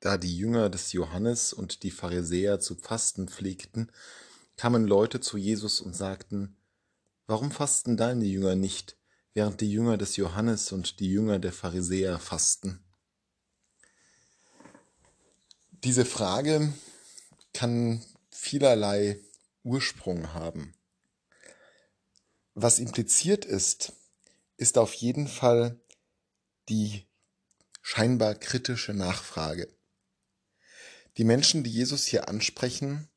Da die Jünger des Johannes und die Pharisäer zu fasten pflegten, kamen Leute zu Jesus und sagten, Warum fasten deine Jünger nicht, während die Jünger des Johannes und die Jünger der Pharisäer fasten? Diese Frage kann vielerlei Ursprung haben. Was impliziert ist, ist auf jeden Fall die scheinbar kritische Nachfrage. Die Menschen, die Jesus hier ansprechen,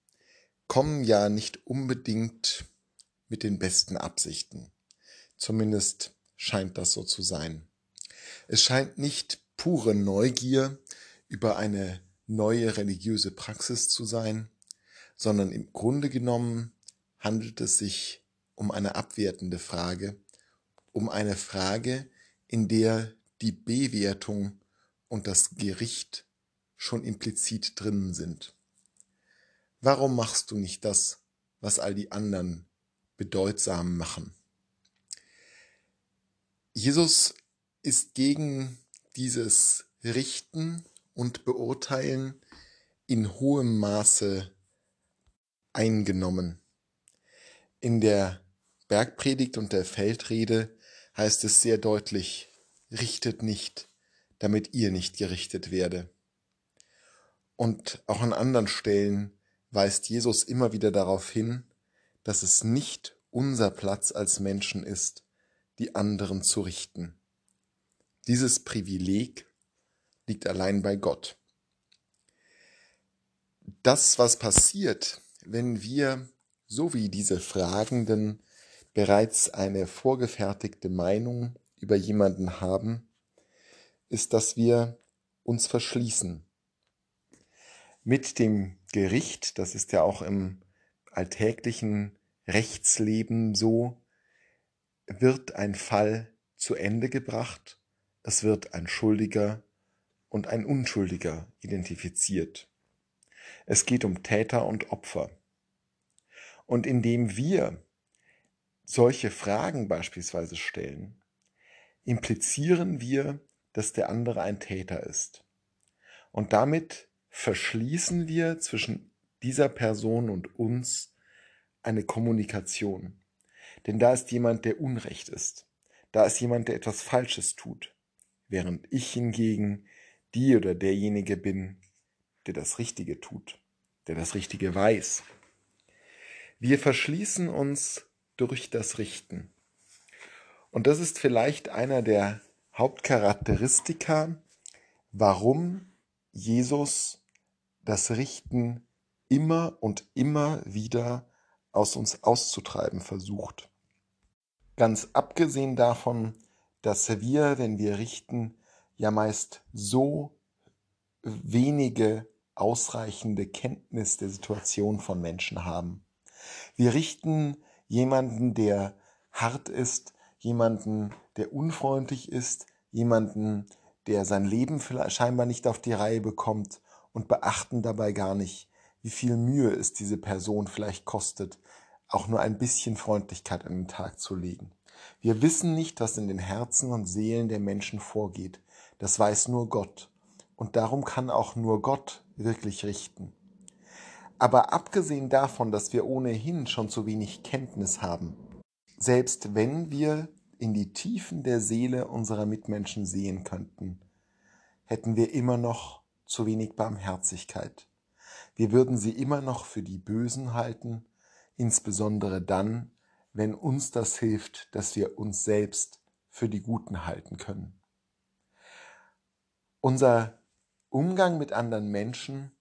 kommen ja nicht unbedingt mit den besten Absichten. Zumindest scheint das so zu sein. Es scheint nicht pure Neugier über eine neue religiöse Praxis zu sein, sondern im Grunde genommen handelt es sich um eine abwertende Frage, um eine Frage, in der die Bewertung und das Gericht schon implizit drinnen sind. Warum machst du nicht das, was all die anderen bedeutsam machen? Jesus ist gegen dieses Richten und Beurteilen in hohem Maße eingenommen. In der Bergpredigt und der Feldrede heißt es sehr deutlich, richtet nicht, damit ihr nicht gerichtet werde. Und auch an anderen Stellen weist Jesus immer wieder darauf hin, dass es nicht unser Platz als Menschen ist, die anderen zu richten. Dieses Privileg liegt allein bei Gott. Das, was passiert, wenn wir, so wie diese Fragenden, bereits eine vorgefertigte Meinung über jemanden haben, ist, dass wir uns verschließen mit dem Gericht, das ist ja auch im alltäglichen Rechtsleben so, wird ein Fall zu Ende gebracht, es wird ein Schuldiger und ein Unschuldiger identifiziert. Es geht um Täter und Opfer. Und indem wir solche Fragen beispielsweise stellen, implizieren wir, dass der andere ein Täter ist. Und damit verschließen wir zwischen dieser Person und uns eine Kommunikation. Denn da ist jemand, der Unrecht ist. Da ist jemand, der etwas Falsches tut. Während ich hingegen die oder derjenige bin, der das Richtige tut, der das Richtige weiß. Wir verschließen uns durch das Richten. Und das ist vielleicht einer der Hauptcharakteristika, warum Jesus das Richten immer und immer wieder aus uns auszutreiben versucht. Ganz abgesehen davon, dass wir, wenn wir richten, ja meist so wenige ausreichende Kenntnis der Situation von Menschen haben. Wir richten jemanden, der hart ist, jemanden, der unfreundlich ist, jemanden, der sein Leben scheinbar nicht auf die Reihe bekommt und beachten dabei gar nicht, wie viel Mühe es diese Person vielleicht kostet, auch nur ein bisschen Freundlichkeit an den Tag zu legen. Wir wissen nicht, was in den Herzen und Seelen der Menschen vorgeht. Das weiß nur Gott. Und darum kann auch nur Gott wirklich richten. Aber abgesehen davon, dass wir ohnehin schon zu wenig Kenntnis haben, selbst wenn wir in die Tiefen der Seele unserer Mitmenschen sehen könnten, hätten wir immer noch zu wenig Barmherzigkeit. Wir würden sie immer noch für die Bösen halten, insbesondere dann, wenn uns das hilft, dass wir uns selbst für die Guten halten können. Unser Umgang mit anderen Menschen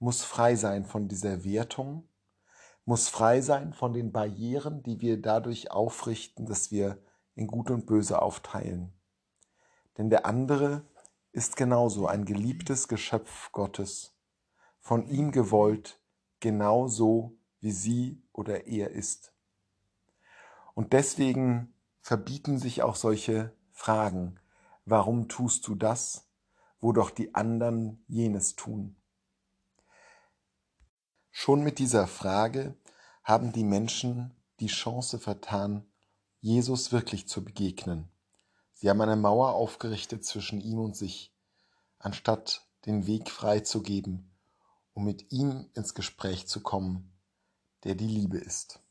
muss frei sein von dieser Wertung, muss frei sein von den Barrieren, die wir dadurch aufrichten, dass wir in Gut und Böse aufteilen. Denn der andere ist genauso ein geliebtes Geschöpf Gottes, von ihm gewollt, genauso wie sie oder er ist. Und deswegen verbieten sich auch solche Fragen. Warum tust du das, wo doch die anderen jenes tun? Schon mit dieser Frage haben die Menschen die Chance vertan, Jesus wirklich zu begegnen. Sie haben eine Mauer aufgerichtet zwischen ihm und sich, anstatt den Weg freizugeben, um mit ihm ins Gespräch zu kommen, der die Liebe ist.